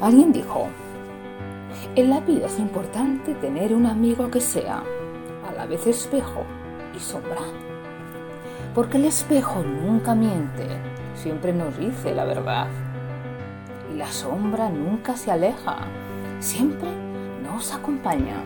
Alguien dijo, en la vida es importante tener un amigo que sea a la vez espejo y sombra. Porque el espejo nunca miente, siempre nos dice la verdad. Y la sombra nunca se aleja, siempre nos acompaña.